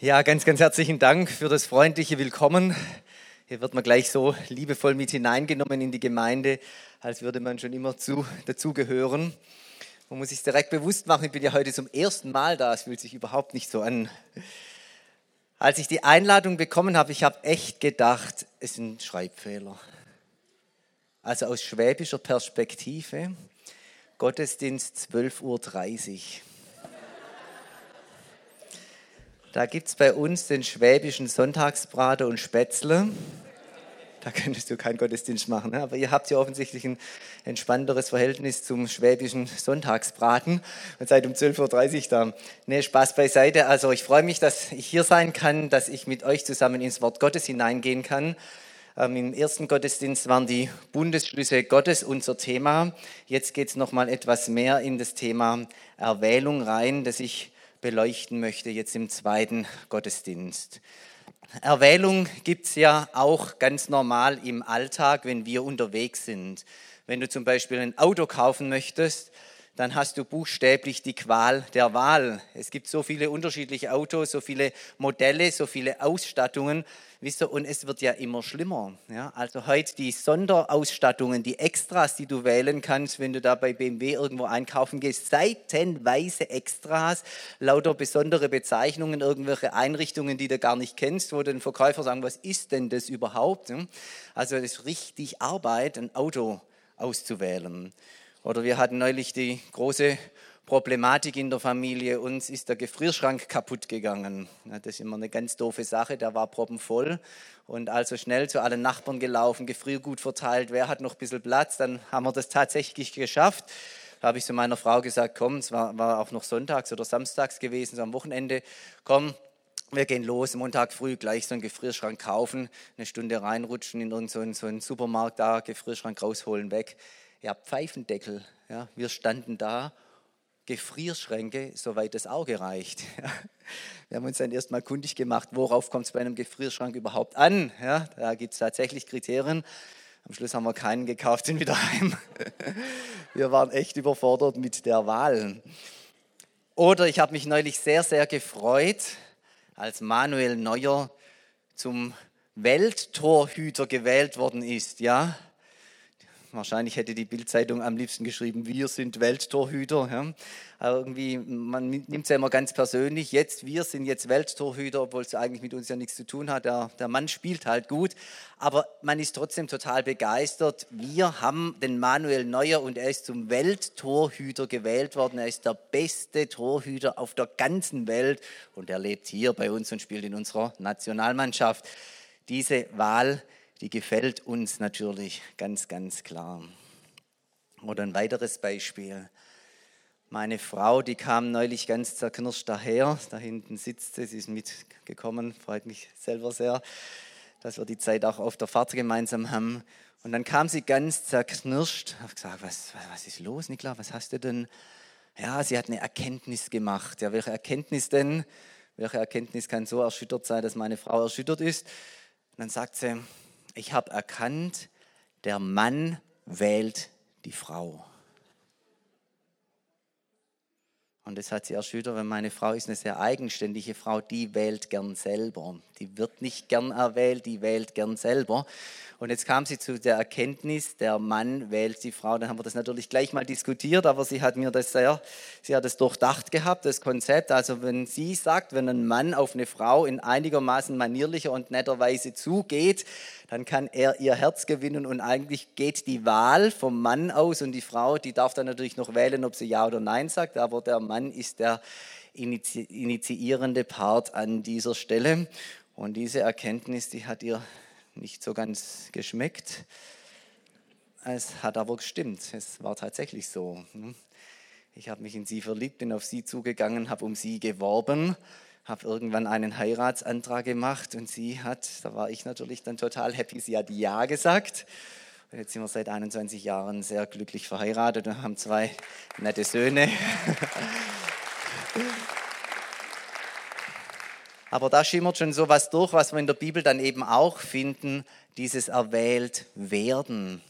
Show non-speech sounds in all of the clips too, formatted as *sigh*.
Ja, ganz, ganz herzlichen Dank für das freundliche Willkommen. Hier wird man gleich so liebevoll mit hineingenommen in die Gemeinde, als würde man schon immer zu, dazugehören. Man muss sich direkt bewusst machen, ich bin ja heute zum ersten Mal da, es fühlt sich überhaupt nicht so an. Als ich die Einladung bekommen habe, ich habe echt gedacht, es ist ein Schreibfehler. Also aus schwäbischer Perspektive, Gottesdienst 12.30 Uhr. Da gibt es bei uns den schwäbischen Sonntagsbraten und Spätzle. Da könntest du keinen Gottesdienst machen, ne? aber ihr habt ja offensichtlich ein entspannteres Verhältnis zum schwäbischen Sonntagsbraten und seid um 12.30 Uhr da. Nee, Spaß beiseite. Also ich freue mich, dass ich hier sein kann, dass ich mit euch zusammen ins Wort Gottes hineingehen kann. Ähm, Im ersten Gottesdienst waren die Bundesschlüsse Gottes unser Thema. Jetzt geht es nochmal etwas mehr in das Thema Erwählung rein, das ich beleuchten möchte jetzt im zweiten Gottesdienst. Erwählung gibt es ja auch ganz normal im Alltag, wenn wir unterwegs sind. Wenn du zum Beispiel ein Auto kaufen möchtest, dann hast du buchstäblich die Qual der Wahl. Es gibt so viele unterschiedliche Autos, so viele Modelle, so viele Ausstattungen. Wisst ihr, und es wird ja immer schlimmer. Ja? Also heute die Sonderausstattungen, die Extras, die du wählen kannst, wenn du da bei BMW irgendwo einkaufen gehst, seitenweise Extras, lauter besondere Bezeichnungen, irgendwelche Einrichtungen, die du gar nicht kennst, wo den Verkäufer sagen, was ist denn das überhaupt? Also das ist richtig Arbeit, ein Auto auszuwählen. Oder wir hatten neulich die große Problematik in der Familie. Uns ist der Gefrierschrank kaputt gegangen. Das ist immer eine ganz doofe Sache. Der war proppenvoll und also schnell zu allen Nachbarn gelaufen, Gefriergut verteilt. Wer hat noch ein bisschen Platz? Dann haben wir das tatsächlich geschafft. Da habe ich zu meiner Frau gesagt, komm, es war, war auch noch sonntags oder samstags gewesen, so am Wochenende, komm, wir gehen los, Montag früh gleich so einen Gefrierschrank kaufen, eine Stunde reinrutschen in irgendeinen so einen Supermarkt da, Gefrierschrank rausholen, weg. Ja, Pfeifendeckel. Ja, wir standen da Gefrierschränke, soweit das Auge reicht. *laughs* Wir haben uns dann erstmal kundig gemacht, worauf kommt es bei einem Gefrierschrank überhaupt an. Ja, da gibt es tatsächlich Kriterien. Am Schluss haben wir keinen gekauft, sind wieder heim. *laughs* Wir waren echt überfordert mit der Wahl. Oder ich habe mich neulich sehr, sehr gefreut, als Manuel Neuer zum Welttorhüter gewählt worden ist. Ja, Wahrscheinlich hätte die Bildzeitung am liebsten geschrieben, wir sind Welttorhüter. Ja. Aber irgendwie, man nimmt es ja immer ganz persönlich. Jetzt, wir sind jetzt Welttorhüter, obwohl es eigentlich mit uns ja nichts zu tun hat. Der, der Mann spielt halt gut. Aber man ist trotzdem total begeistert. Wir haben den Manuel Neuer und er ist zum Welttorhüter gewählt worden. Er ist der beste Torhüter auf der ganzen Welt und er lebt hier bei uns und spielt in unserer Nationalmannschaft. Diese Wahl die gefällt uns natürlich ganz, ganz klar. Oder ein weiteres Beispiel. Meine Frau, die kam neulich ganz zerknirscht daher. Da hinten sitzt sie, sie ist mitgekommen, freut mich selber sehr, dass wir die Zeit auch auf der Fahrt gemeinsam haben. Und dann kam sie ganz zerknirscht. Ich habe gesagt, was, was ist los, Nikla? Was hast du denn? Ja, sie hat eine Erkenntnis gemacht. Ja, welche Erkenntnis denn? Welche Erkenntnis kann so erschüttert sein, dass meine Frau erschüttert ist? Und dann sagt sie, ich habe erkannt, der Mann wählt die Frau. Und das hat sie erschüttert, weil meine Frau ist eine sehr eigenständige Frau, die wählt gern selber. Die wird nicht gern erwählt, die wählt gern selber. Und jetzt kam sie zu der Erkenntnis, der Mann wählt die Frau. Dann haben wir das natürlich gleich mal diskutiert, aber sie hat mir das sehr, sie hat das durchdacht gehabt, das Konzept. Also wenn sie sagt, wenn ein Mann auf eine Frau in einigermaßen manierlicher und netter Weise zugeht, dann kann er ihr Herz gewinnen und eigentlich geht die Wahl vom Mann aus und die Frau, die darf dann natürlich noch wählen, ob sie ja oder nein sagt, aber der Mann ist der initiierende Part an dieser Stelle. Und diese Erkenntnis, die hat ihr nicht so ganz geschmeckt. Es hat aber gestimmt. Es war tatsächlich so. Ich habe mich in sie verliebt, bin auf sie zugegangen, habe um sie geworben, habe irgendwann einen Heiratsantrag gemacht und sie hat, da war ich natürlich dann total happy, sie hat Ja gesagt. Und jetzt sind wir seit 21 Jahren sehr glücklich verheiratet und haben zwei nette Söhne. *laughs* Aber da schimmert schon so was durch, was wir in der Bibel dann eben auch finden, dieses erwählt werden.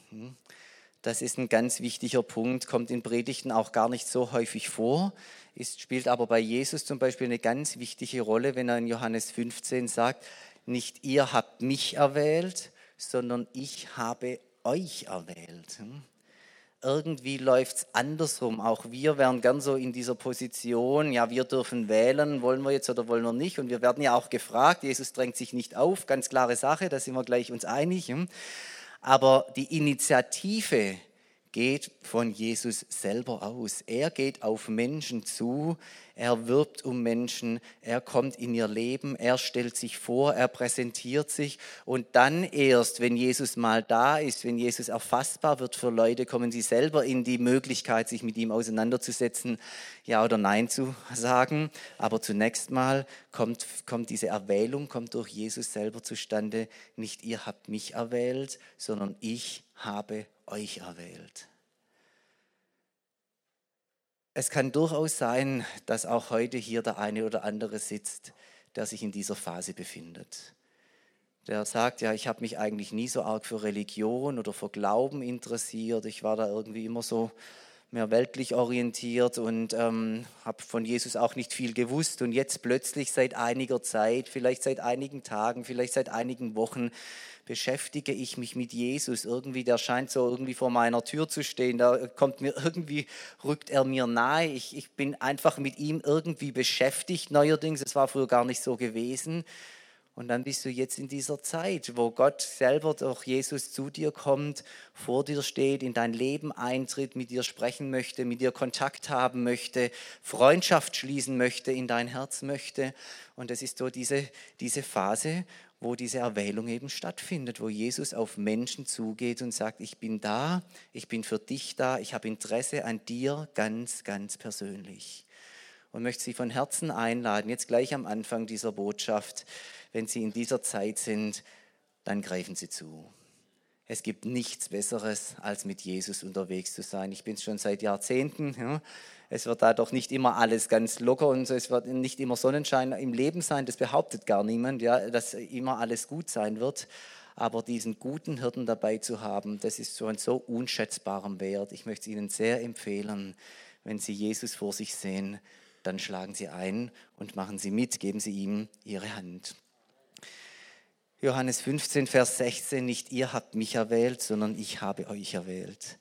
Das ist ein ganz wichtiger Punkt, kommt in Predigten auch gar nicht so häufig vor, ist, spielt aber bei Jesus zum Beispiel eine ganz wichtige Rolle, wenn er in Johannes 15 sagt, nicht ihr habt mich erwählt, sondern ich habe euch erwählt. Irgendwie läuft es andersrum. Auch wir wären gern so in dieser Position, ja, wir dürfen wählen, wollen wir jetzt oder wollen wir nicht. Und wir werden ja auch gefragt, Jesus drängt sich nicht auf, ganz klare Sache, da sind wir gleich uns einig. Hm? Aber die Initiative geht von Jesus selber aus. Er geht auf Menschen zu, er wirbt um Menschen, er kommt in ihr Leben, er stellt sich vor, er präsentiert sich und dann erst, wenn Jesus mal da ist, wenn Jesus erfassbar wird für Leute, kommen sie selber in die Möglichkeit, sich mit ihm auseinanderzusetzen, ja oder nein zu sagen. Aber zunächst mal kommt, kommt diese Erwählung, kommt durch Jesus selber zustande. Nicht ihr habt mich erwählt, sondern ich habe euch erwählt. Es kann durchaus sein, dass auch heute hier der eine oder andere sitzt, der sich in dieser Phase befindet. Der sagt, ja, ich habe mich eigentlich nie so arg für Religion oder für Glauben interessiert. Ich war da irgendwie immer so mehr weltlich orientiert und ähm, habe von Jesus auch nicht viel gewusst. Und jetzt plötzlich seit einiger Zeit, vielleicht seit einigen Tagen, vielleicht seit einigen Wochen, beschäftige ich mich mit Jesus. Irgendwie, der scheint so irgendwie vor meiner Tür zu stehen. Da kommt mir *laughs* irgendwie, rückt er mir nahe. Ich, ich bin einfach mit ihm irgendwie beschäftigt neuerdings. Es war früher gar nicht so gewesen. Und dann bist du jetzt in dieser Zeit, wo Gott selber durch Jesus zu dir kommt, vor dir steht, in dein Leben eintritt, mit dir sprechen möchte, mit dir Kontakt haben möchte, Freundschaft schließen möchte, in dein Herz möchte. Und es ist so diese, diese Phase, wo diese Erwählung eben stattfindet, wo Jesus auf Menschen zugeht und sagt, ich bin da, ich bin für dich da, ich habe Interesse an dir ganz, ganz persönlich. Und möchte Sie von Herzen einladen, jetzt gleich am Anfang dieser Botschaft, wenn Sie in dieser Zeit sind, dann greifen Sie zu. Es gibt nichts Besseres, als mit Jesus unterwegs zu sein. Ich bin es schon seit Jahrzehnten. Ja. Es wird da doch nicht immer alles ganz locker und es wird nicht immer Sonnenschein im Leben sein. Das behauptet gar niemand, ja, dass immer alles gut sein wird. Aber diesen guten Hirten dabei zu haben, das ist so ein so unschätzbarem Wert. Ich möchte es Ihnen sehr empfehlen, wenn Sie Jesus vor sich sehen, dann schlagen Sie ein und machen Sie mit, geben Sie ihm Ihre Hand. Johannes 15, Vers 16, nicht ihr habt mich erwählt, sondern ich habe euch erwählt.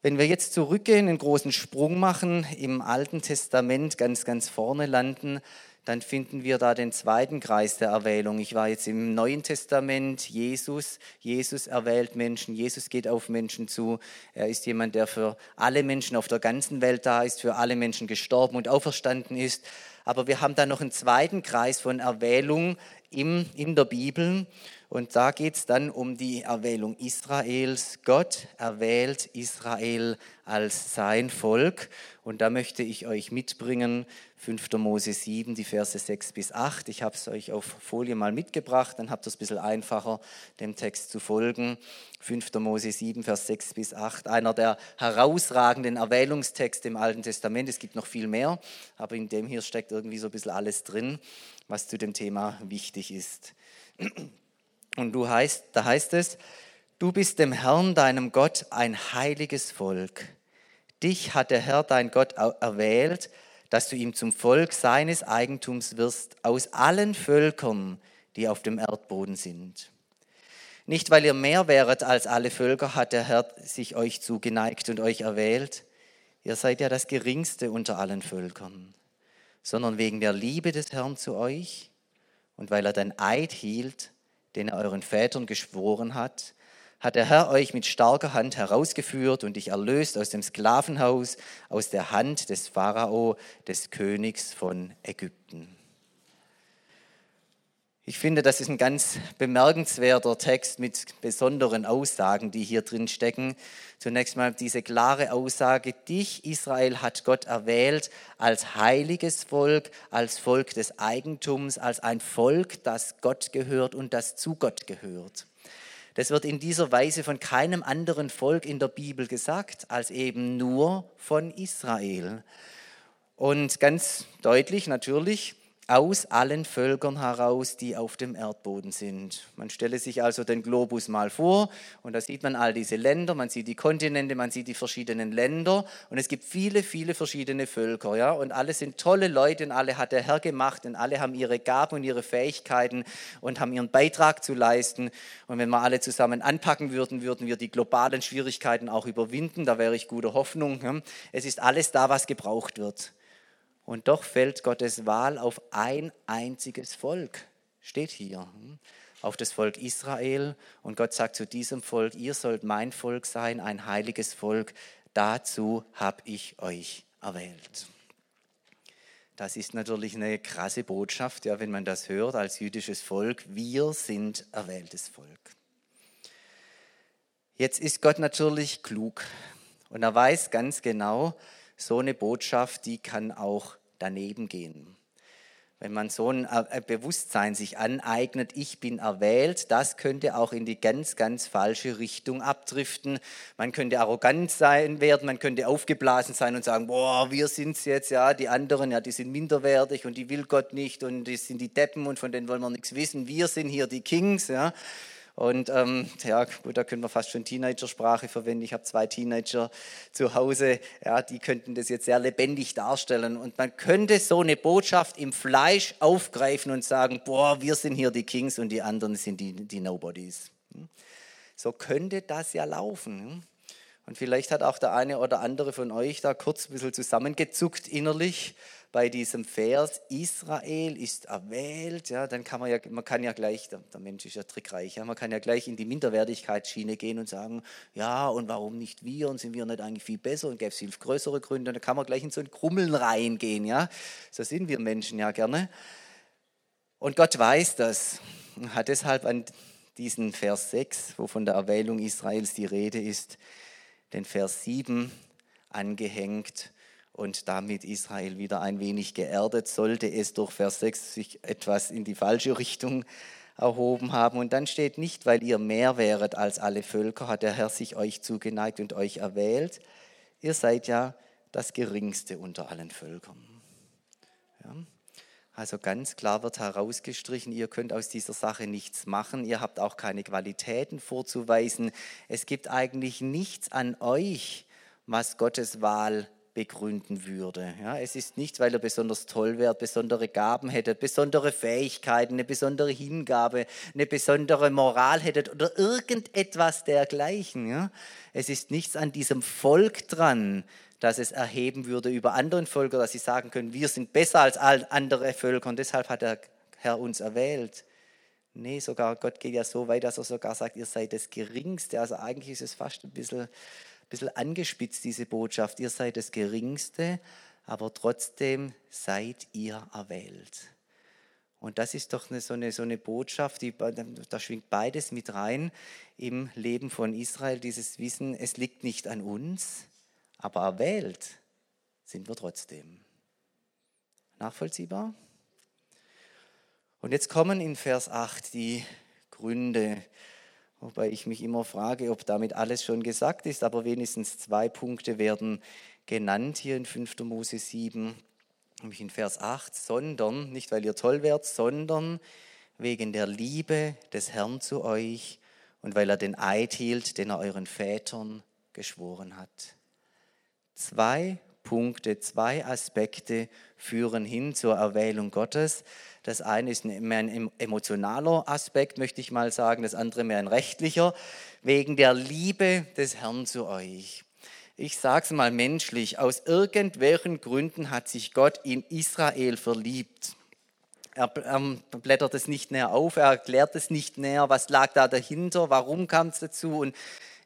Wenn wir jetzt zurückgehen, einen großen Sprung machen, im Alten Testament ganz, ganz vorne landen, dann finden wir da den zweiten Kreis der Erwählung. Ich war jetzt im Neuen Testament, Jesus, Jesus erwählt Menschen, Jesus geht auf Menschen zu. Er ist jemand, der für alle Menschen auf der ganzen Welt da ist, für alle Menschen gestorben und auferstanden ist. Aber wir haben da noch einen zweiten Kreis von Erwählung im, in der Bibel. Und da geht es dann um die Erwählung Israels. Gott erwählt Israel als sein Volk. Und da möchte ich euch mitbringen, 5. Mose 7, die Verse 6 bis 8. Ich habe es euch auf Folie mal mitgebracht, dann habt ihr es ein bisschen einfacher, dem Text zu folgen. 5. Mose 7, Vers 6 bis 8. Einer der herausragenden Erwählungstexte im Alten Testament. Es gibt noch viel mehr, aber in dem hier steckt irgendwie so ein bisschen alles drin, was zu dem Thema wichtig ist. Und du heißt, da heißt es, du bist dem Herrn, deinem Gott, ein heiliges Volk. Dich hat der Herr, dein Gott, erwählt, dass du ihm zum Volk seines Eigentums wirst, aus allen Völkern, die auf dem Erdboden sind. Nicht weil ihr mehr wäret als alle Völker, hat der Herr sich euch zugeneigt und euch erwählt. Ihr seid ja das geringste unter allen Völkern, sondern wegen der Liebe des Herrn zu euch und weil er den Eid hielt, den er euren Vätern geschworen hat, hat der Herr euch mit starker Hand herausgeführt und dich erlöst aus dem Sklavenhaus, aus der Hand des Pharao, des Königs von Ägypten. Ich finde, das ist ein ganz bemerkenswerter Text mit besonderen Aussagen, die hier drin stecken. Zunächst mal diese klare Aussage, dich, Israel, hat Gott erwählt als heiliges Volk, als Volk des Eigentums, als ein Volk, das Gott gehört und das zu Gott gehört. Das wird in dieser Weise von keinem anderen Volk in der Bibel gesagt, als eben nur von Israel. Und ganz deutlich natürlich, aus allen Völkern heraus, die auf dem Erdboden sind. Man stelle sich also den Globus mal vor und da sieht man all diese Länder, man sieht die Kontinente, man sieht die verschiedenen Länder und es gibt viele, viele verschiedene Völker, ja, und alle sind tolle Leute und alle hat der Herr gemacht und alle haben ihre Gaben und ihre Fähigkeiten und haben ihren Beitrag zu leisten und wenn wir alle zusammen anpacken würden, würden wir die globalen Schwierigkeiten auch überwinden, da wäre ich guter Hoffnung. Es ist alles da, was gebraucht wird. Und doch fällt Gottes Wahl auf ein einziges Volk, steht hier, hm? auf das Volk Israel. Und Gott sagt zu diesem Volk, ihr sollt mein Volk sein, ein heiliges Volk. Dazu habe ich euch erwählt. Das ist natürlich eine krasse Botschaft, ja, wenn man das hört als jüdisches Volk. Wir sind erwähltes Volk. Jetzt ist Gott natürlich klug und er weiß ganz genau, so eine Botschaft, die kann auch daneben gehen. Wenn man so ein äh, Bewusstsein sich aneignet, ich bin erwählt, das könnte auch in die ganz, ganz falsche Richtung abdriften. Man könnte arrogant sein werden, man könnte aufgeblasen sein und sagen, boah, wir sind's jetzt, ja, die anderen, ja, die sind minderwertig und die will Gott nicht und die sind die Deppen und von denen wollen wir nichts wissen. Wir sind hier die Kings, ja. Und ähm, ja, gut, da können wir fast schon Teenagersprache verwenden. Ich habe zwei Teenager zu Hause, ja, die könnten das jetzt sehr lebendig darstellen. Und man könnte so eine Botschaft im Fleisch aufgreifen und sagen, boah, wir sind hier die Kings und die anderen sind die, die Nobodies. Hm? So könnte das ja laufen. Hm? Und vielleicht hat auch der eine oder andere von euch da kurz ein bisschen zusammengezuckt innerlich bei diesem Vers, Israel ist erwählt, ja, dann kann man ja, man kann ja gleich, der, Mensch ist ja trickreich, ja, man kann ja gleich in die Minderwertigkeitsschiene gehen und sagen, ja, und warum nicht wir und sind wir nicht eigentlich viel besser und gäbe es viel größere Gründe, und dann kann man gleich in so ein Krummeln reingehen, ja, so sind wir Menschen ja gerne. Und Gott weiß das, hat deshalb an diesen Vers 6, wo von der Erwählung Israels die Rede ist, den Vers 7 angehängt und damit Israel wieder ein wenig geerdet, sollte es durch Vers 6 sich etwas in die falsche Richtung erhoben haben. Und dann steht nicht, weil ihr mehr wäret als alle Völker, hat der Herr sich euch zugeneigt und euch erwählt. Ihr seid ja das Geringste unter allen Völkern. Ja. Also ganz klar wird herausgestrichen, ihr könnt aus dieser Sache nichts machen, ihr habt auch keine Qualitäten vorzuweisen. Es gibt eigentlich nichts an euch, was Gottes Wahl begründen würde. Ja, es ist nicht, weil er besonders toll wäre, besondere Gaben hätte, besondere Fähigkeiten, eine besondere Hingabe, eine besondere Moral hätte oder irgendetwas dergleichen. Ja. Es ist nichts an diesem Volk dran, dass es erheben würde über anderen Völker, dass sie sagen können, wir sind besser als andere Völker und deshalb hat der Herr uns erwählt. Nee, sogar Gott geht ja so weit, dass er sogar sagt, ihr seid das Geringste. Also eigentlich ist es fast ein bisschen bisschen angespitzt, diese Botschaft. Ihr seid das Geringste, aber trotzdem seid ihr erwählt. Und das ist doch eine, so, eine, so eine Botschaft, die, da schwingt beides mit rein im Leben von Israel, dieses Wissen, es liegt nicht an uns, aber erwählt sind wir trotzdem. Nachvollziehbar? Und jetzt kommen in Vers 8 die Gründe, Wobei ich mich immer frage, ob damit alles schon gesagt ist, aber wenigstens zwei Punkte werden genannt hier in 5. Mose 7, nämlich in Vers 8, sondern, nicht weil ihr toll wärt, sondern wegen der Liebe des Herrn zu euch und weil er den Eid hielt, den er euren Vätern geschworen hat. Zwei Punkte, zwei Aspekte führen hin zur Erwählung Gottes. Das eine ist mehr ein emotionaler Aspekt, möchte ich mal sagen, das andere mehr ein rechtlicher, wegen der Liebe des Herrn zu euch. Ich sage es mal menschlich, aus irgendwelchen Gründen hat sich Gott in Israel verliebt. Er, blättert es nicht näher auf, er erklärt es nicht näher, was lag da dahinter, warum kam es dazu. Und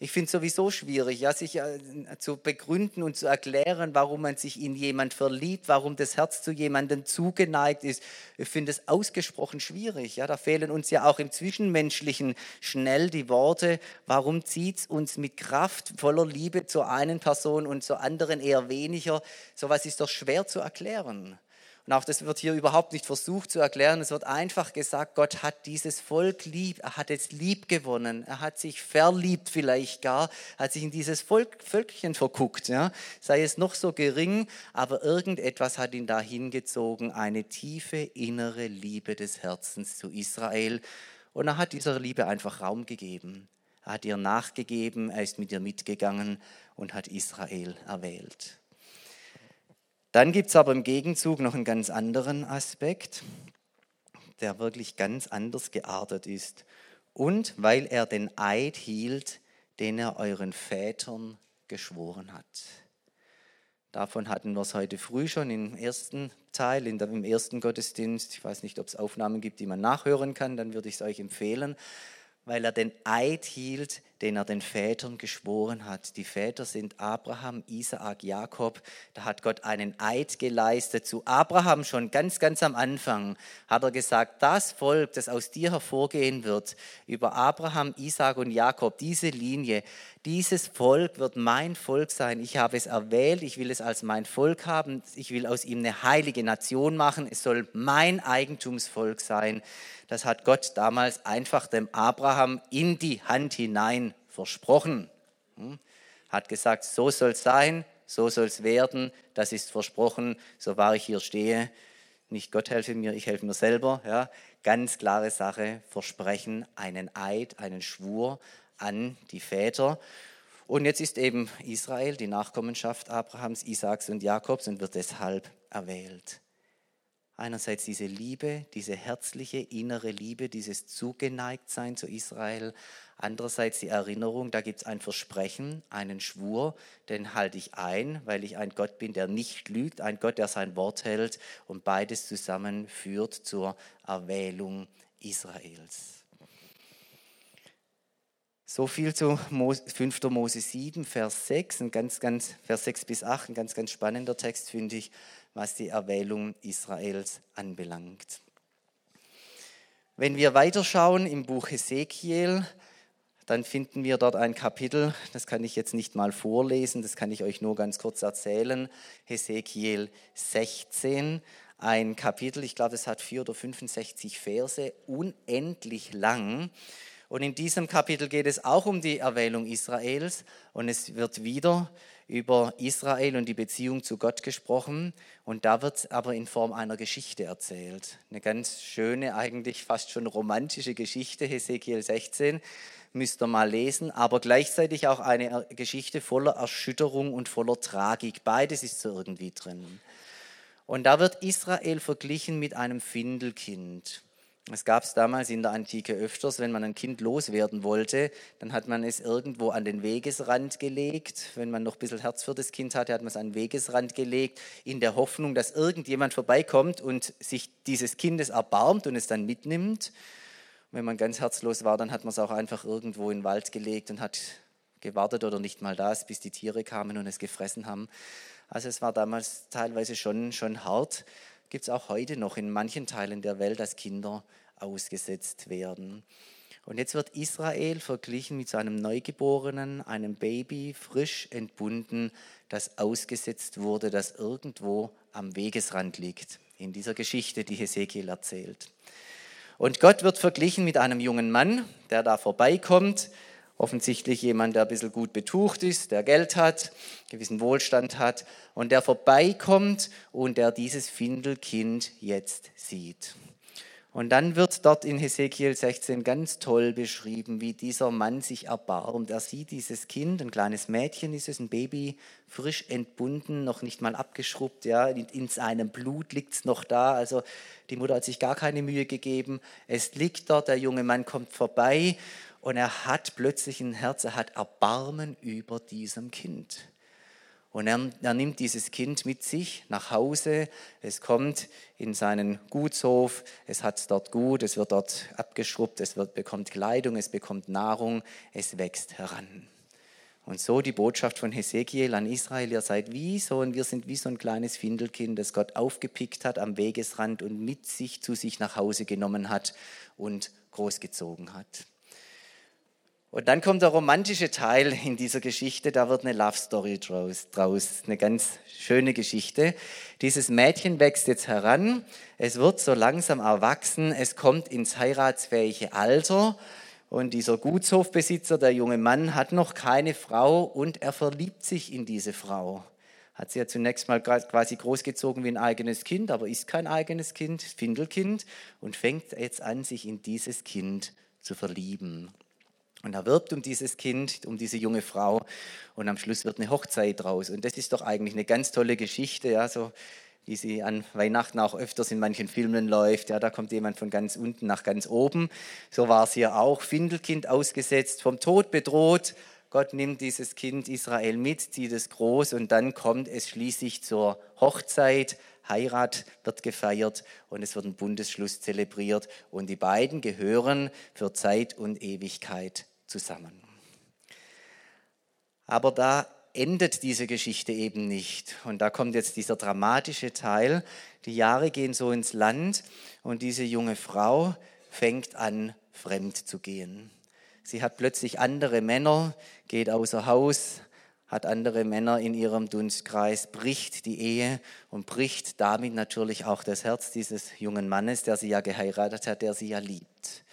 ich finde es sowieso schwierig, ja, sich äh, zu begründen und zu erklären, warum man sich in jemand verliebt, warum das Herz zu jemandem zugeneigt ist. Ich finde es ausgesprochen schwierig. Ja, da fehlen uns ja auch im Zwischenmenschlichen schnell die Worte. Warum zieht es uns mit Kraft voller Liebe zur einen Person und zur anderen eher weniger? Sowas ist doch schwer zu erklären. Und auch das wird hier überhaupt nicht versucht zu erklären. Es wird einfach gesagt, Gott hat dieses Volk lieb, er hat es lieb gewonnen, er hat sich verliebt vielleicht gar, hat sich in dieses Volk, Völkchen verguckt. Ja? Sei es noch so gering, aber irgendetwas hat ihn da hingezogen, eine tiefe innere Liebe des Herzens zu Israel. Und er hat dieser Liebe einfach Raum gegeben. Er hat ihr nachgegeben, er ist mit ihr mitgegangen und hat Israel erwählt. Dann gibt es aber im Gegenzug noch einen ganz anderen Aspekt, der wirklich ganz anders geartet ist. Und weil er den Eid hielt, den er euren Vätern geschworen hat. Davon hatten wir es heute früh schon im ersten Teil, der, im ersten Gottesdienst. Ich weiß nicht, ob es Aufnahmen gibt, die man nachhören kann, dann würde ich es euch empfehlen. Weil er den Eid hielt, den er den Vätern geschworen hat. Die Väter sind Abraham, Isaak, Jakob. Da hat Gott einen Eid geleistet. Zu Abraham schon ganz, ganz am Anfang hat er gesagt, das Volk, das aus dir hervorgehen wird, über Abraham, Isaak und Jakob, diese Linie, dieses Volk wird mein Volk sein. Ich habe es erwählt, ich will es als mein Volk haben, ich will aus ihm eine heilige Nation machen. Es soll mein Eigentumsvolk sein. Das hat Gott damals einfach dem Abraham in die Hand hinein versprochen. Hm? Hat gesagt, so soll es sein, so soll es werden, das ist versprochen, so wahr ich hier stehe. Nicht Gott helfe mir, ich helfe mir selber. Ja. Ganz klare Sache, Versprechen, einen Eid, einen Schwur an die Väter. Und jetzt ist eben Israel die Nachkommenschaft Abrahams, Isaaks und Jakobs und wird deshalb erwählt. Einerseits diese Liebe, diese herzliche innere Liebe, dieses Zugeneigtsein zu Israel. Andererseits die Erinnerung, da gibt es ein Versprechen, einen Schwur, den halte ich ein, weil ich ein Gott bin, der nicht lügt, ein Gott, der sein Wort hält. Und beides zusammen führt zur Erwählung Israels. So viel zu 5. Mose 7, Vers 6, ein ganz, ganz, Vers 6 bis 8, ein ganz, ganz spannender Text, finde ich was die Erwählung Israels anbelangt. Wenn wir weiterschauen im Buch Hesekiel, dann finden wir dort ein Kapitel, das kann ich jetzt nicht mal vorlesen, das kann ich euch nur ganz kurz erzählen. Hesekiel 16, ein Kapitel, ich glaube, es hat vier oder 65 Verse, unendlich lang. Und in diesem Kapitel geht es auch um die Erwählung Israels und es wird wieder über Israel und die Beziehung zu Gott gesprochen und da wird es aber in Form einer Geschichte erzählt. Eine ganz schöne, eigentlich fast schon romantische Geschichte, Hesekiel 16, müsst ihr mal lesen, aber gleichzeitig auch eine Geschichte voller Erschütterung und voller Tragik. Beides ist so irgendwie drin. Und da wird Israel verglichen mit einem Findelkind. Es gab es damals in der Antike öfters, wenn man ein Kind loswerden wollte, dann hat man es irgendwo an den Wegesrand gelegt. Wenn man noch ein bisschen Herz für das Kind hatte, hat man es an den Wegesrand gelegt, in der Hoffnung, dass irgendjemand vorbeikommt und sich dieses Kindes erbarmt und es dann mitnimmt. Wenn man ganz herzlos war, dann hat man es auch einfach irgendwo in den Wald gelegt und hat gewartet oder nicht mal das, bis die Tiere kamen und es gefressen haben. Also es war damals teilweise schon, schon hart gibt es auch heute noch in manchen Teilen der Welt, dass Kinder ausgesetzt werden. Und jetzt wird Israel verglichen mit so einem Neugeborenen, einem Baby, frisch entbunden, das ausgesetzt wurde, das irgendwo am Wegesrand liegt. In dieser Geschichte, die Hesekiel erzählt. Und Gott wird verglichen mit einem jungen Mann, der da vorbeikommt offensichtlich jemand, der ein bisschen gut betucht ist, der Geld hat, gewissen Wohlstand hat und der vorbeikommt und der dieses Findelkind jetzt sieht. Und dann wird dort in Hesekiel 16 ganz toll beschrieben, wie dieser Mann sich erbarmt. Er sieht dieses Kind, ein kleines Mädchen ist es, ein Baby, frisch entbunden, noch nicht mal abgeschrubbt, ja, in seinem Blut liegt es noch da. Also die Mutter hat sich gar keine Mühe gegeben. Es liegt dort, der junge Mann kommt vorbei und er hat plötzlich ein Herz, er hat Erbarmen über diesem Kind. Und er, er, nimmt dieses Kind mit sich nach Hause. Es kommt in seinen Gutshof. Es hat es dort gut. Es wird dort abgeschrubbt. Es wird, bekommt Kleidung. Es bekommt Nahrung. Es wächst heran. Und so die Botschaft von Hesekiel an Israel. Ihr seid wie so und wir sind wie so ein kleines Findelkind, das Gott aufgepickt hat am Wegesrand und mit sich zu sich nach Hause genommen hat und großgezogen hat. Und dann kommt der romantische Teil in dieser Geschichte, da wird eine Love Story draus, draus, eine ganz schöne Geschichte. Dieses Mädchen wächst jetzt heran, es wird so langsam erwachsen, es kommt ins heiratsfähige Alter und dieser Gutshofbesitzer, der junge Mann, hat noch keine Frau und er verliebt sich in diese Frau. Hat sie ja zunächst mal quasi großgezogen wie ein eigenes Kind, aber ist kein eigenes Kind, Findelkind und fängt jetzt an, sich in dieses Kind zu verlieben. Und er wirbt um dieses Kind, um diese junge Frau und am Schluss wird eine Hochzeit draus. Und das ist doch eigentlich eine ganz tolle Geschichte, ja, so wie sie an Weihnachten auch öfters in manchen Filmen läuft. Ja, da kommt jemand von ganz unten nach ganz oben. So war es hier auch. Findelkind ausgesetzt, vom Tod bedroht. Gott nimmt dieses Kind Israel mit, zieht es groß und dann kommt es schließlich zur Hochzeit. Heirat wird gefeiert und es wird ein Bundesschluss zelebriert und die beiden gehören für Zeit und Ewigkeit zusammen. Aber da endet diese Geschichte eben nicht. Und da kommt jetzt dieser dramatische Teil. Die Jahre gehen so ins Land und diese junge Frau fängt an, fremd zu gehen. Sie hat plötzlich andere Männer, geht außer Haus, hat andere Männer in ihrem Dunstkreis, bricht die Ehe und bricht damit natürlich auch das Herz dieses jungen Mannes, der sie ja geheiratet hat, der sie ja liebt.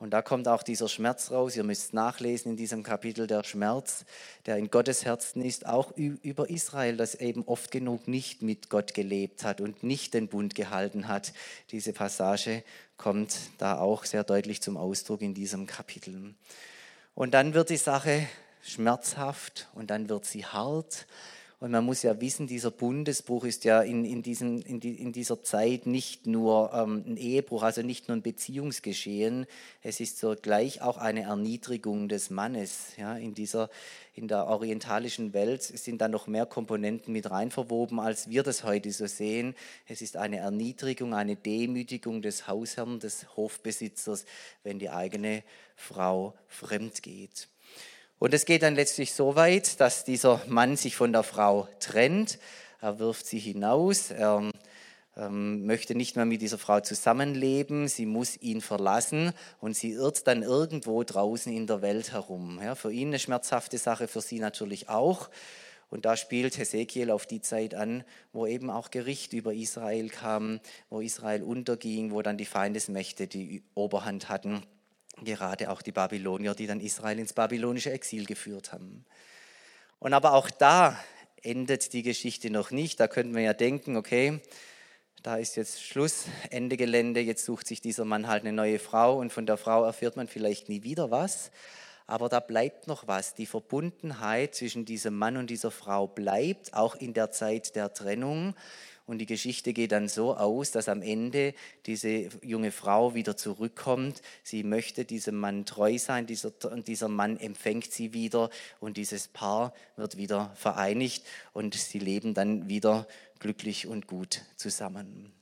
Und da kommt auch dieser Schmerz raus. Ihr müsst nachlesen in diesem Kapitel der Schmerz, der in Gottes Herzen ist, auch über Israel, das eben oft genug nicht mit Gott gelebt hat und nicht den Bund gehalten hat. Diese Passage kommt da auch sehr deutlich zum Ausdruck in diesem Kapitel. Und dann wird die Sache schmerzhaft und dann wird sie hart und man muss ja wissen, dieser Bundesbruch ist ja in, in, diesem, in, die, in dieser Zeit nicht nur ähm, ein Ehebruch, also nicht nur ein Beziehungsgeschehen, es ist zugleich auch eine Erniedrigung des Mannes. Ja, in, dieser, in der orientalischen Welt sind da noch mehr Komponenten mit rein verwoben, als wir das heute so sehen. Es ist eine Erniedrigung, eine Demütigung des Hausherrn, des Hofbesitzers, wenn die eigene Frau fremd geht. Und es geht dann letztlich so weit, dass dieser Mann sich von der Frau trennt. Er wirft sie hinaus. Er ähm, möchte nicht mehr mit dieser Frau zusammenleben. Sie muss ihn verlassen und sie irrt dann irgendwo draußen in der Welt herum. Ja, für ihn eine schmerzhafte Sache, für sie natürlich auch. Und da spielt Hesekiel auf die Zeit an, wo eben auch Gericht über Israel kam, wo Israel unterging, wo dann die Feindesmächte die Oberhand hatten gerade auch die Babylonier, die dann Israel ins babylonische Exil geführt haben. Und aber auch da endet die Geschichte noch nicht. Da könnten wir ja denken, okay, da ist jetzt Schluss, Ende Gelände, jetzt sucht sich dieser Mann halt eine neue Frau und von der Frau erfährt man vielleicht nie wieder was. Aber da bleibt noch was. Die Verbundenheit zwischen diesem Mann und dieser Frau bleibt, auch in der Zeit der Trennung. Und die Geschichte geht dann so aus, dass am Ende diese junge Frau wieder zurückkommt. Sie möchte diesem Mann treu sein, dieser, dieser Mann empfängt sie wieder und dieses Paar wird wieder vereinigt und sie leben dann wieder glücklich und gut zusammen.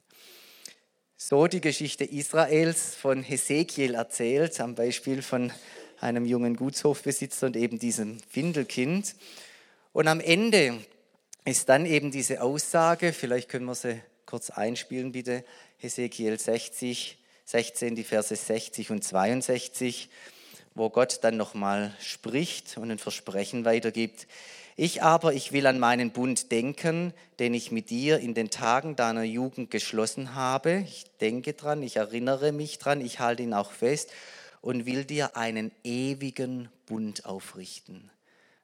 So die Geschichte Israels von Hesekiel erzählt, am Beispiel von einem jungen Gutshofbesitzer und eben diesem Findelkind. Und am Ende ist dann eben diese Aussage, vielleicht können wir sie kurz einspielen, bitte, Hesekiel 60, 16, die Verse 60 und 62, wo Gott dann nochmal spricht und ein Versprechen weitergibt. Ich aber, ich will an meinen Bund denken, den ich mit dir in den Tagen deiner Jugend geschlossen habe. Ich denke dran, ich erinnere mich dran, ich halte ihn auch fest und will dir einen ewigen Bund aufrichten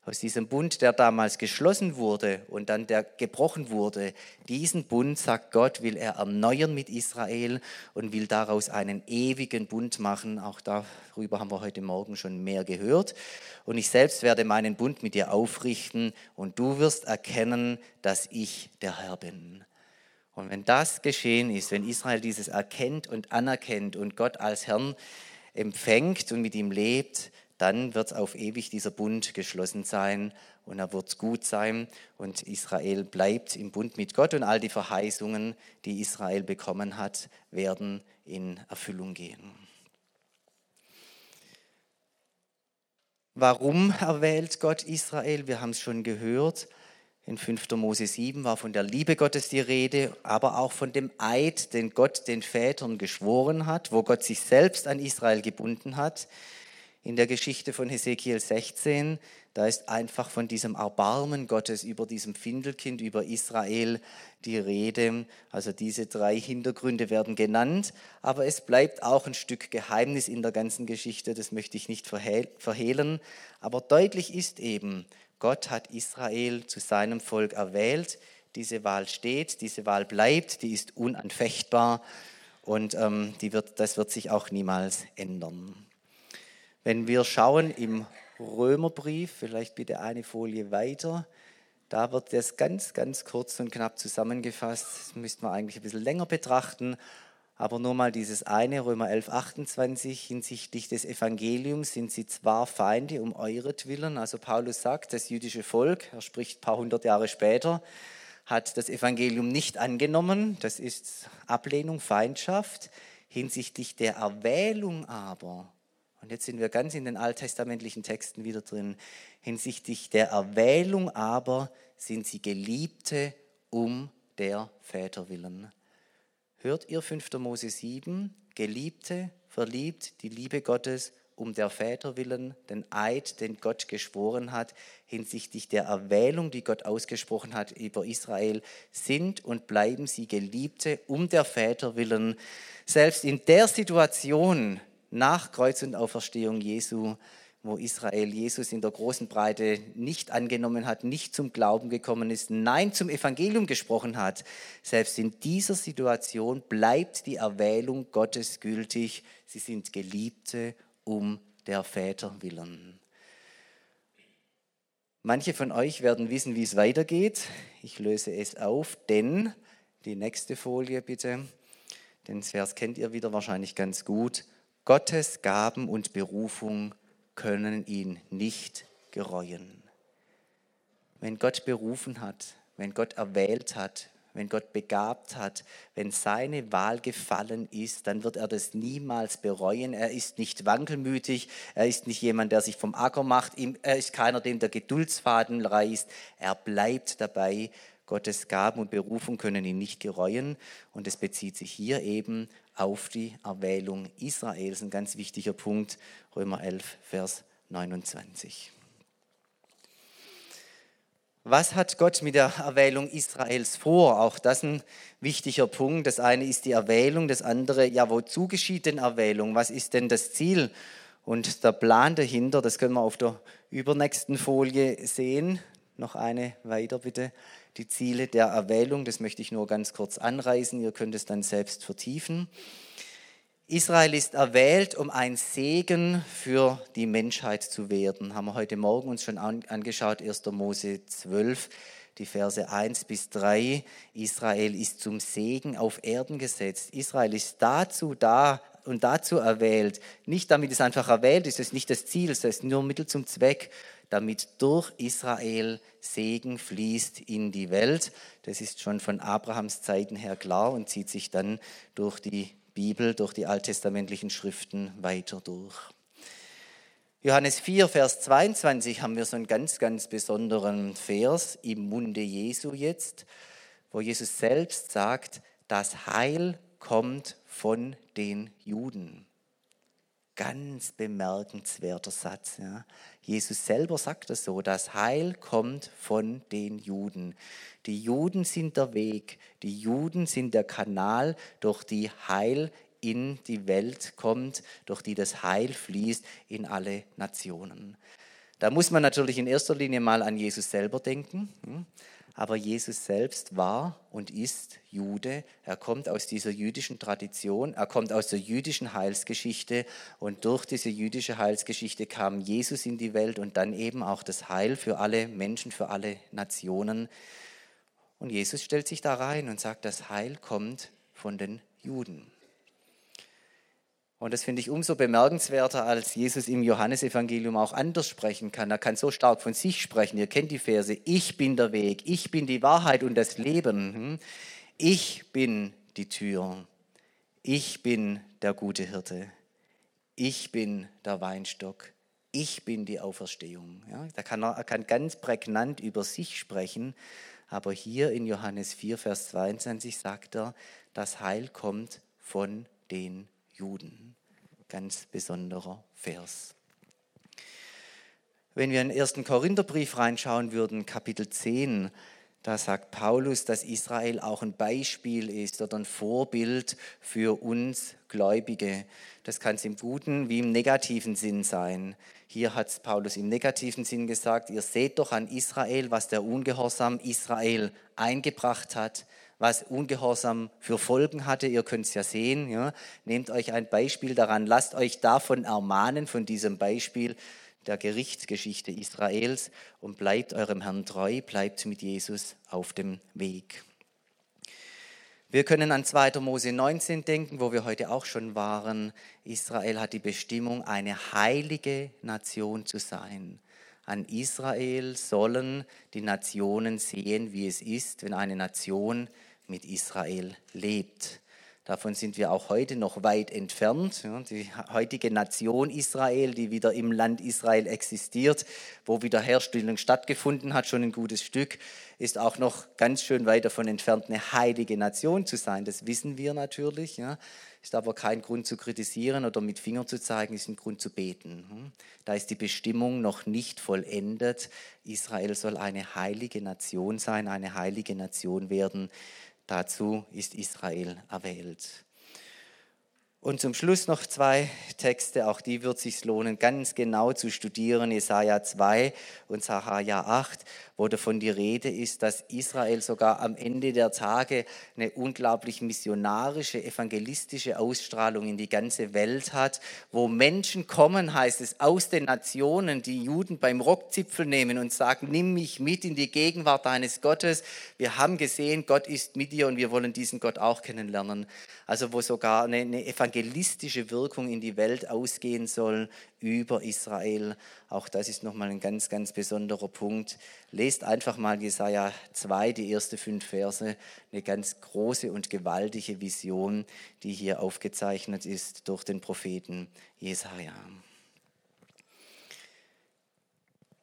aus diesem Bund, der damals geschlossen wurde und dann der gebrochen wurde, diesen Bund, sagt Gott, will er erneuern mit Israel und will daraus einen ewigen Bund machen. Auch darüber haben wir heute Morgen schon mehr gehört. Und ich selbst werde meinen Bund mit dir aufrichten und du wirst erkennen, dass ich der Herr bin. Und wenn das geschehen ist, wenn Israel dieses erkennt und anerkennt und Gott als Herrn empfängt und mit ihm lebt, dann wird auf ewig dieser Bund geschlossen sein und er wird gut sein und Israel bleibt im Bund mit Gott und all die Verheißungen, die Israel bekommen hat, werden in Erfüllung gehen. Warum erwählt Gott Israel? Wir haben es schon gehört. In 5. Mose 7 war von der Liebe Gottes die Rede, aber auch von dem Eid, den Gott den Vätern geschworen hat, wo Gott sich selbst an Israel gebunden hat in der Geschichte von Hesekiel 16, da ist einfach von diesem Erbarmen Gottes über diesem Findelkind, über Israel die Rede. Also diese drei Hintergründe werden genannt, aber es bleibt auch ein Stück Geheimnis in der ganzen Geschichte, das möchte ich nicht verhehlen. Aber deutlich ist eben, Gott hat Israel zu seinem Volk erwählt. Diese Wahl steht, diese Wahl bleibt, die ist unanfechtbar und ähm, die wird, das wird sich auch niemals ändern. Wenn wir schauen im Römerbrief, vielleicht bitte eine Folie weiter, da wird das ganz, ganz kurz und knapp zusammengefasst. Das müsste man eigentlich ein bisschen länger betrachten, aber nur mal dieses eine, Römer 11, 28, hinsichtlich des Evangeliums sind sie zwar Feinde um euretwillen, also Paulus sagt, das jüdische Volk, er spricht ein paar hundert Jahre später, hat das Evangelium nicht angenommen, das ist Ablehnung, Feindschaft. Hinsichtlich der Erwählung aber und jetzt sind wir ganz in den alttestamentlichen Texten wieder drin. Hinsichtlich der Erwählung aber sind sie Geliebte um der Väter willen. Hört ihr 5. Mose 7? Geliebte, verliebt, die Liebe Gottes um der Väter willen, den Eid, den Gott geschworen hat, hinsichtlich der Erwählung, die Gott ausgesprochen hat über Israel, sind und bleiben sie Geliebte um der Väter willen. Selbst in der Situation, nach Kreuz und Auferstehung Jesu, wo Israel Jesus in der großen Breite nicht angenommen hat, nicht zum Glauben gekommen ist, nein zum Evangelium gesprochen hat. Selbst in dieser Situation bleibt die Erwählung Gottes gültig. Sie sind Geliebte um der Väter willen. Manche von euch werden wissen, wie es weitergeht. Ich löse es auf, denn die nächste Folie bitte. Den Vers kennt ihr wieder wahrscheinlich ganz gut. Gottes Gaben und Berufung können ihn nicht gereuen. Wenn Gott berufen hat, wenn Gott erwählt hat, wenn Gott begabt hat, wenn seine Wahl gefallen ist, dann wird er das niemals bereuen. Er ist nicht wankelmütig, er ist nicht jemand, der sich vom Acker macht, er ist keiner, dem der Geduldsfaden reißt. Er bleibt dabei. Gottes Gaben und Berufung können ihn nicht gereuen. Und es bezieht sich hier eben auf die Erwählung Israels. Ein ganz wichtiger Punkt, Römer 11, Vers 29. Was hat Gott mit der Erwählung Israels vor? Auch das ein wichtiger Punkt. Das eine ist die Erwählung, das andere, ja, wozu geschieht denn Erwählung? Was ist denn das Ziel und der Plan dahinter? Das können wir auf der übernächsten Folie sehen. Noch eine weiter bitte die Ziele der Erwählung. Das möchte ich nur ganz kurz anreißen. Ihr könnt es dann selbst vertiefen. Israel ist erwählt, um ein Segen für die Menschheit zu werden. Haben wir heute Morgen uns schon angeschaut, 1. Mose 12, die Verse 1 bis 3. Israel ist zum Segen auf Erden gesetzt. Israel ist dazu da und dazu erwählt. Nicht damit es einfach erwählt ist, das ist nicht das Ziel, es ist nur Mittel zum Zweck, damit durch Israel Segen fließt in die Welt. Das ist schon von Abrahams Zeiten her klar und zieht sich dann durch die Bibel, durch die alttestamentlichen Schriften weiter durch. Johannes 4, Vers 22 haben wir so einen ganz, ganz besonderen Vers im Munde Jesu jetzt, wo Jesus selbst sagt, das Heil kommt von den Juden. Ganz bemerkenswerter Satz. Ja. Jesus selber sagt es so, das Heil kommt von den Juden. Die Juden sind der Weg, die Juden sind der Kanal, durch die Heil in die Welt kommt, durch die das Heil fließt in alle Nationen. Da muss man natürlich in erster Linie mal an Jesus selber denken. Aber Jesus selbst war und ist Jude. Er kommt aus dieser jüdischen Tradition, er kommt aus der jüdischen Heilsgeschichte und durch diese jüdische Heilsgeschichte kam Jesus in die Welt und dann eben auch das Heil für alle Menschen, für alle Nationen. Und Jesus stellt sich da rein und sagt, das Heil kommt von den Juden. Und das finde ich umso bemerkenswerter, als Jesus im Johannesevangelium auch anders sprechen kann. Er kann so stark von sich sprechen. Ihr kennt die Verse. Ich bin der Weg, ich bin die Wahrheit und das Leben. Hm? Ich bin die Tür. Ich bin der gute Hirte. Ich bin der Weinstock. Ich bin die Auferstehung. Ja, da kann er, er kann ganz prägnant über sich sprechen. Aber hier in Johannes 4, Vers 22 sagt er, das Heil kommt von den Juden. Ganz besonderer Vers. Wenn wir in den ersten Korintherbrief reinschauen würden, Kapitel 10, da sagt Paulus, dass Israel auch ein Beispiel ist oder ein Vorbild für uns Gläubige. Das kann es im guten wie im negativen Sinn sein. Hier hat Paulus im negativen Sinn gesagt, ihr seht doch an Israel, was der Ungehorsam Israel eingebracht hat, was Ungehorsam für Folgen hatte. Ihr könnt es ja sehen. Ja. Nehmt euch ein Beispiel daran, lasst euch davon ermahnen, von diesem Beispiel, der Gerichtsgeschichte Israels und bleibt eurem Herrn treu, bleibt mit Jesus auf dem Weg. Wir können an 2. Mose 19 denken, wo wir heute auch schon waren. Israel hat die Bestimmung, eine heilige Nation zu sein. An Israel sollen die Nationen sehen, wie es ist, wenn eine Nation mit Israel lebt. Davon sind wir auch heute noch weit entfernt. Die heutige Nation Israel, die wieder im Land Israel existiert, wo Wiederherstellung stattgefunden hat, schon ein gutes Stück, ist auch noch ganz schön weit davon entfernt, eine heilige Nation zu sein. Das wissen wir natürlich. Ist aber kein Grund zu kritisieren oder mit Finger zu zeigen, ist ein Grund zu beten. Da ist die Bestimmung noch nicht vollendet. Israel soll eine heilige Nation sein, eine heilige Nation werden Dazu ist Israel erwählt. Und zum Schluss noch zwei Texte, auch die wird sich lohnen, ganz genau zu studieren. Jesaja 2 und Sacharja 8, wo davon die Rede ist, dass Israel sogar am Ende der Tage eine unglaublich missionarische, evangelistische Ausstrahlung in die ganze Welt hat, wo Menschen kommen, heißt es, aus den Nationen, die Juden beim Rockzipfel nehmen und sagen, nimm mich mit in die Gegenwart deines Gottes. Wir haben gesehen, Gott ist mit dir und wir wollen diesen Gott auch kennenlernen. Also wo sogar eine, eine evangelistische Wirkung in die Welt ausgehen soll über Israel. Auch das ist nochmal ein ganz, ganz besonderer Punkt. Lest einfach mal Jesaja 2, die ersten fünf Verse. Eine ganz große und gewaltige Vision, die hier aufgezeichnet ist durch den Propheten Jesaja.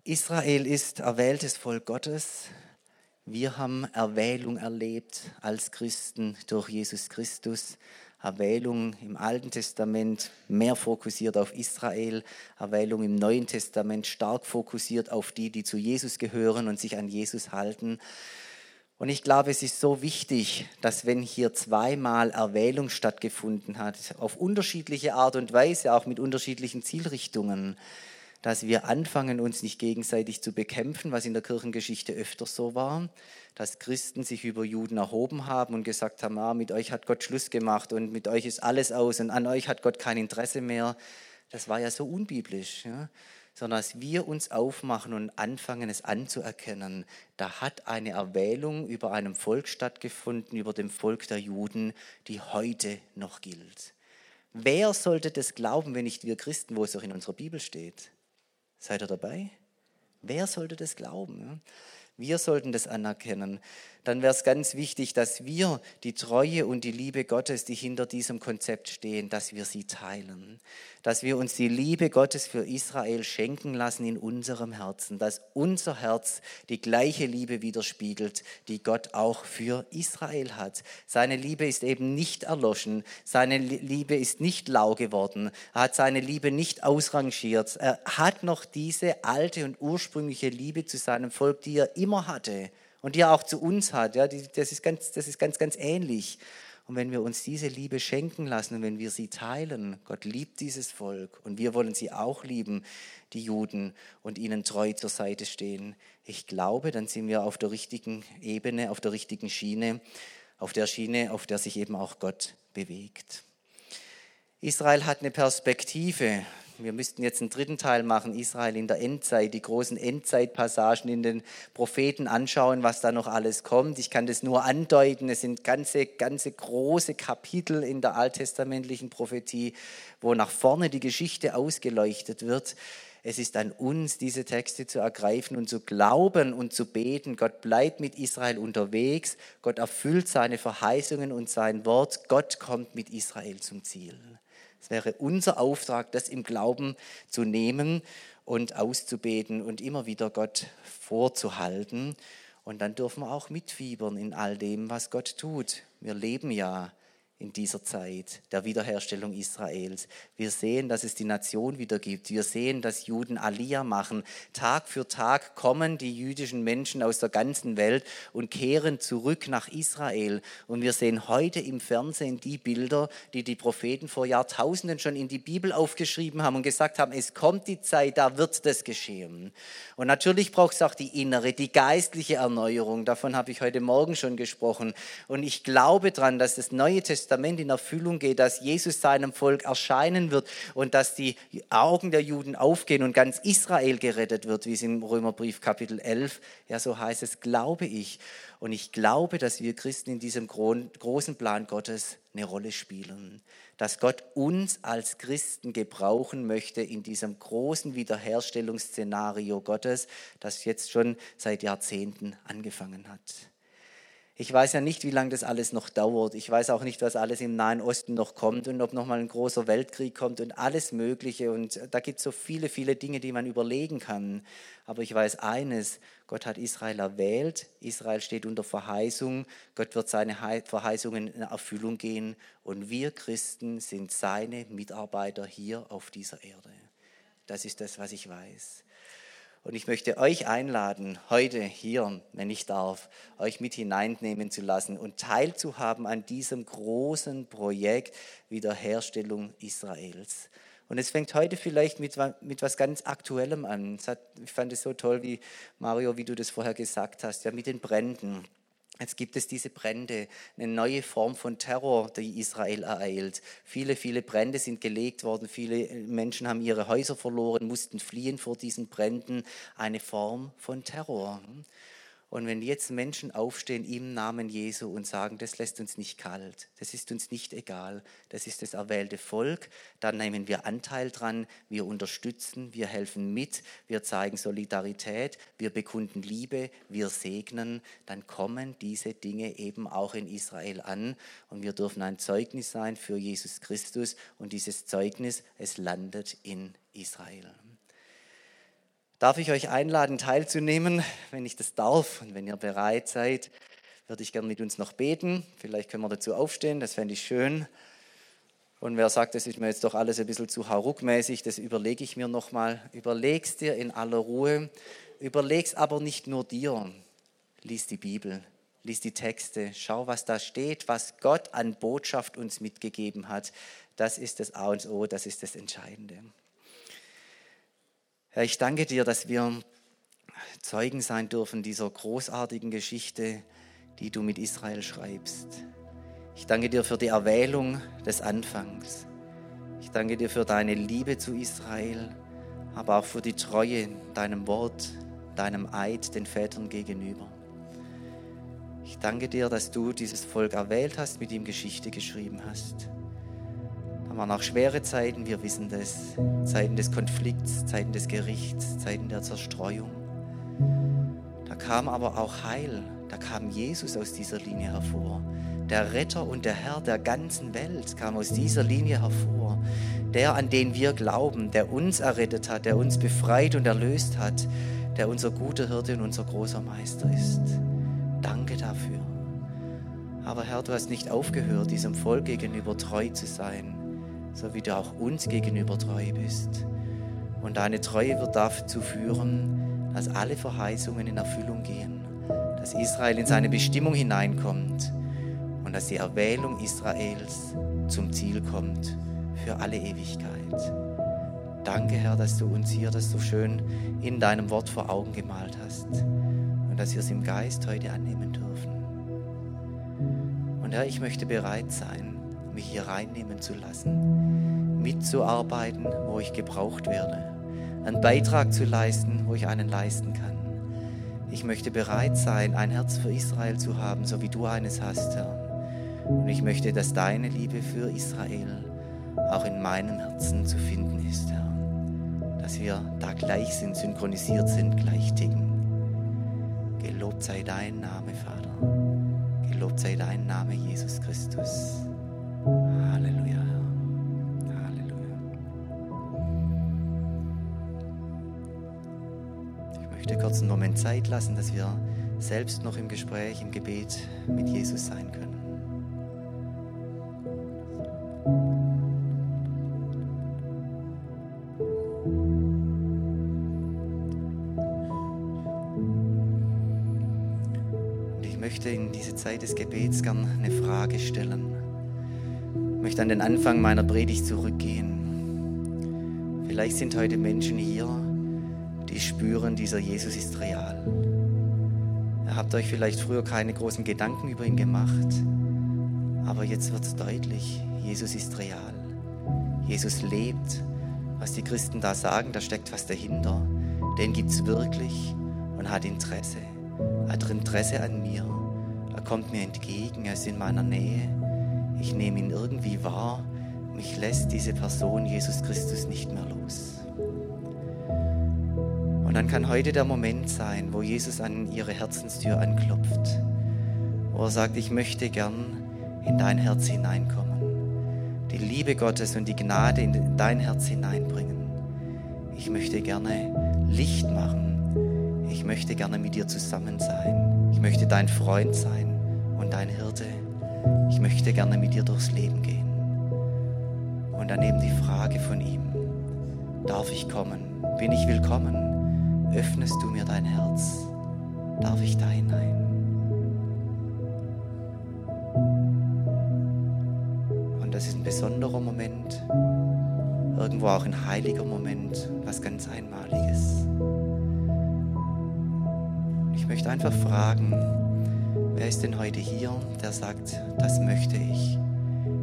Israel ist erwähltes Volk Gottes. Wir haben Erwählung erlebt als Christen durch Jesus Christus. Erwählung im Alten Testament mehr fokussiert auf Israel, Erwählung im Neuen Testament stark fokussiert auf die, die zu Jesus gehören und sich an Jesus halten. Und ich glaube, es ist so wichtig, dass wenn hier zweimal Erwählung stattgefunden hat, auf unterschiedliche Art und Weise, auch mit unterschiedlichen Zielrichtungen, dass wir anfangen, uns nicht gegenseitig zu bekämpfen, was in der Kirchengeschichte öfter so war, dass Christen sich über Juden erhoben haben und gesagt haben, ah, mit euch hat Gott Schluss gemacht und mit euch ist alles aus und an euch hat Gott kein Interesse mehr. Das war ja so unbiblisch. Ja? sondern dass wir uns aufmachen und anfangen, es anzuerkennen. Da hat eine Erwählung über einem Volk stattgefunden, über dem Volk der Juden, die heute noch gilt. Wer sollte das glauben, wenn nicht wir Christen, wo es auch in unserer Bibel steht? Seid ihr dabei? Wer sollte das glauben? Wir sollten das anerkennen dann wäre es ganz wichtig, dass wir die Treue und die Liebe Gottes, die hinter diesem Konzept stehen, dass wir sie teilen. Dass wir uns die Liebe Gottes für Israel schenken lassen in unserem Herzen. Dass unser Herz die gleiche Liebe widerspiegelt, die Gott auch für Israel hat. Seine Liebe ist eben nicht erloschen. Seine Liebe ist nicht lau geworden. Er hat seine Liebe nicht ausrangiert. Er hat noch diese alte und ursprüngliche Liebe zu seinem Volk, die er immer hatte und die er auch zu uns hat. Ja, das, ist ganz, das ist ganz, ganz ähnlich. Und wenn wir uns diese Liebe schenken lassen und wenn wir sie teilen, Gott liebt dieses Volk und wir wollen sie auch lieben, die Juden, und ihnen treu zur Seite stehen. Ich glaube, dann sind wir auf der richtigen Ebene, auf der richtigen Schiene, auf der Schiene, auf der sich eben auch Gott bewegt. Israel hat eine Perspektive. Wir müssten jetzt einen dritten Teil machen, Israel in der Endzeit, die großen Endzeitpassagen in den Propheten anschauen, was da noch alles kommt. Ich kann das nur andeuten. Es sind ganze, ganze große Kapitel in der alttestamentlichen Prophetie, wo nach vorne die Geschichte ausgeleuchtet wird. Es ist an uns, diese Texte zu ergreifen und zu glauben und zu beten. Gott bleibt mit Israel unterwegs. Gott erfüllt seine Verheißungen und sein Wort. Gott kommt mit Israel zum Ziel. Es wäre unser Auftrag, das im Glauben zu nehmen und auszubeten und immer wieder Gott vorzuhalten. Und dann dürfen wir auch mitfiebern in all dem, was Gott tut. Wir leben ja in dieser Zeit der Wiederherstellung Israels. Wir sehen, dass es die Nation wieder gibt. Wir sehen, dass Juden Aliyah machen. Tag für Tag kommen die jüdischen Menschen aus der ganzen Welt und kehren zurück nach Israel. Und wir sehen heute im Fernsehen die Bilder, die die Propheten vor Jahrtausenden schon in die Bibel aufgeschrieben haben und gesagt haben, es kommt die Zeit, da wird das geschehen. Und natürlich braucht es auch die innere, die geistliche Erneuerung. Davon habe ich heute Morgen schon gesprochen. Und ich glaube daran, dass das Neue Testament in Erfüllung geht, dass Jesus seinem Volk erscheinen wird und dass die Augen der Juden aufgehen und ganz Israel gerettet wird, wie es im Römerbrief Kapitel 11, ja so heißt es, glaube ich. Und ich glaube, dass wir Christen in diesem großen Plan Gottes eine Rolle spielen. Dass Gott uns als Christen gebrauchen möchte in diesem großen Wiederherstellungsszenario Gottes, das jetzt schon seit Jahrzehnten angefangen hat. Ich weiß ja nicht, wie lange das alles noch dauert. Ich weiß auch nicht, was alles im Nahen Osten noch kommt und ob noch mal ein großer Weltkrieg kommt und alles Mögliche. Und da gibt es so viele, viele Dinge, die man überlegen kann. Aber ich weiß eines, Gott hat Israel erwählt. Israel steht unter Verheißung. Gott wird seine Verheißungen in Erfüllung gehen. Und wir Christen sind seine Mitarbeiter hier auf dieser Erde. Das ist das, was ich weiß. Und ich möchte euch einladen, heute hier, wenn ich darf, euch mit hineinnehmen zu lassen und teilzuhaben an diesem großen Projekt Wiederherstellung Israels. Und es fängt heute vielleicht mit, mit was ganz Aktuellem an. Hat, ich fand es so toll, wie Mario, wie du das vorher gesagt hast, ja, mit den Bränden. Jetzt gibt es diese Brände, eine neue Form von Terror, die Israel ereilt. Viele, viele Brände sind gelegt worden, viele Menschen haben ihre Häuser verloren, mussten fliehen vor diesen Bränden. Eine Form von Terror. Und wenn jetzt Menschen aufstehen im Namen Jesu und sagen, das lässt uns nicht kalt, das ist uns nicht egal, das ist das erwählte Volk, dann nehmen wir Anteil dran, wir unterstützen, wir helfen mit, wir zeigen Solidarität, wir bekunden Liebe, wir segnen, dann kommen diese Dinge eben auch in Israel an. Und wir dürfen ein Zeugnis sein für Jesus Christus. Und dieses Zeugnis, es landet in Israel darf ich euch einladen, teilzunehmen, wenn ich das darf und wenn ihr bereit seid, würde ich gerne mit uns noch beten. Vielleicht können wir dazu aufstehen, das fände ich schön. Und wer sagt, das ist mir jetzt doch alles ein bisschen zu hauruckmäßig, das überlege ich mir nochmal. Überleg's dir in aller Ruhe. Überleg's aber nicht nur dir. Lies die Bibel, lies die Texte, schau, was da steht, was Gott an Botschaft uns mitgegeben hat. Das ist das A und O, das ist das Entscheidende. Herr, ich danke dir, dass wir Zeugen sein dürfen dieser großartigen Geschichte, die du mit Israel schreibst. Ich danke dir für die Erwählung des Anfangs. Ich danke dir für deine Liebe zu Israel, aber auch für die Treue deinem Wort, deinem Eid den Vätern gegenüber. Ich danke dir, dass du dieses Volk erwählt hast, mit ihm Geschichte geschrieben hast. Da waren auch schwere Zeiten, wir wissen das. Zeiten des Konflikts, Zeiten des Gerichts, Zeiten der Zerstreuung. Da kam aber auch Heil, da kam Jesus aus dieser Linie hervor. Der Retter und der Herr der ganzen Welt kam aus dieser Linie hervor. Der, an den wir glauben, der uns errettet hat, der uns befreit und erlöst hat, der unser guter Hirte und unser großer Meister ist. Danke dafür. Aber Herr, du hast nicht aufgehört, diesem Volk gegenüber treu zu sein so wie du auch uns gegenüber treu bist. Und deine Treue wird dazu führen, dass alle Verheißungen in Erfüllung gehen, dass Israel in seine Bestimmung hineinkommt und dass die Erwählung Israels zum Ziel kommt für alle Ewigkeit. Danke, Herr, dass du uns hier das so schön in deinem Wort vor Augen gemalt hast und dass wir es im Geist heute annehmen dürfen. Und Herr, ich möchte bereit sein, mich hier reinnehmen zu lassen, mitzuarbeiten, wo ich gebraucht werde, einen Beitrag zu leisten, wo ich einen leisten kann. Ich möchte bereit sein, ein Herz für Israel zu haben, so wie du eines hast, Herr. Und ich möchte, dass deine Liebe für Israel auch in meinem Herzen zu finden ist, Herr. Dass wir da gleich sind, synchronisiert sind, gleich ticken. Gelobt sei dein Name, Vater. Gelobt sei dein Name, Jesus Christus. Halleluja. Halleluja. Ich möchte kurz einen Moment Zeit lassen, dass wir selbst noch im Gespräch, im Gebet mit Jesus sein können. Und ich möchte in diese Zeit des Gebets gern eine Frage stellen. Möchte an den Anfang meiner Predigt zurückgehen. Vielleicht sind heute Menschen hier, die spüren, dieser Jesus ist real. Ihr habt euch vielleicht früher keine großen Gedanken über ihn gemacht, aber jetzt wird es deutlich, Jesus ist real. Jesus lebt. Was die Christen da sagen, da steckt was dahinter. Den gibt es wirklich und hat Interesse. Er hat Interesse an mir. Er kommt mir entgegen, er ist in meiner Nähe. Ich nehme ihn irgendwie wahr. Mich lässt diese Person, Jesus Christus, nicht mehr los. Und dann kann heute der Moment sein, wo Jesus an ihre Herzenstür anklopft, wo er sagt, ich möchte gern in dein Herz hineinkommen, die Liebe Gottes und die Gnade in dein Herz hineinbringen. Ich möchte gerne Licht machen. Ich möchte gerne mit dir zusammen sein. Ich möchte dein Freund sein und dein Hirte. Ich möchte gerne mit dir durchs Leben gehen. Und dann eben die Frage von ihm, darf ich kommen? Bin ich willkommen? öffnest du mir dein Herz, darf ich da hinein. Und das ist ein besonderer Moment, irgendwo auch ein heiliger Moment, was ganz Einmaliges. Ich möchte einfach fragen, wer ist denn heute hier, der sagt, das möchte ich.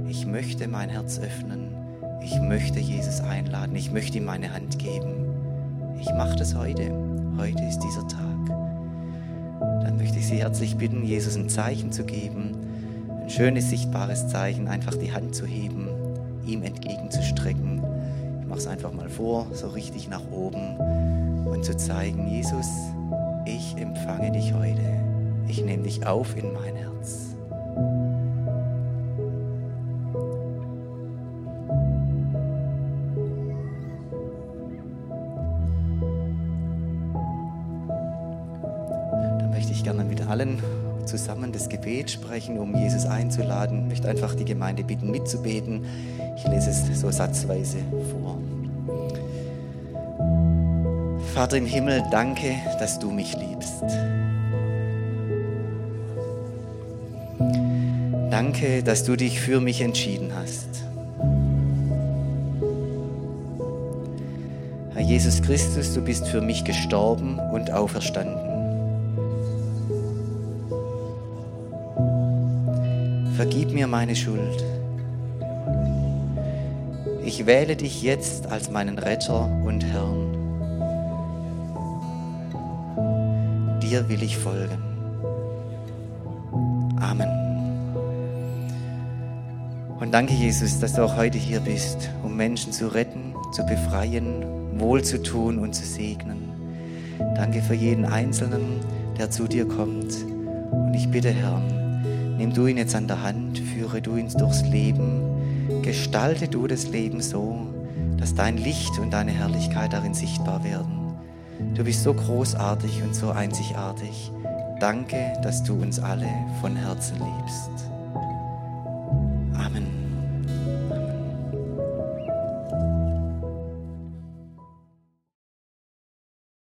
Ich möchte mein Herz öffnen. Ich möchte Jesus einladen. Ich möchte ihm meine Hand geben ich mache das heute. Heute ist dieser Tag. Dann möchte ich Sie herzlich bitten, Jesus ein Zeichen zu geben, ein schönes, sichtbares Zeichen, einfach die Hand zu heben, ihm entgegenzustrecken. Ich mache es einfach mal vor, so richtig nach oben und zu zeigen, Jesus, ich empfange dich heute. Ich nehme dich auf in mein Herz. allen zusammen das Gebet sprechen, um Jesus einzuladen. Ich möchte einfach die Gemeinde bitten, mitzubeten. Ich lese es so satzweise vor. Vater im Himmel, danke, dass du mich liebst. Danke, dass du dich für mich entschieden hast. Herr Jesus Christus, du bist für mich gestorben und auferstanden. vergib mir meine Schuld. Ich wähle dich jetzt als meinen Retter und Herrn. Dir will ich folgen. Und danke, Jesus, dass du auch heute hier bist, um Menschen zu retten, zu befreien, wohlzutun und zu segnen. Danke für jeden Einzelnen, der zu dir kommt. Und ich bitte, Herr, Nimm du ihn jetzt an der Hand, führe du ihn durchs Leben, gestalte du das Leben so, dass dein Licht und deine Herrlichkeit darin sichtbar werden. Du bist so großartig und so einzigartig. Danke, dass du uns alle von Herzen liebst.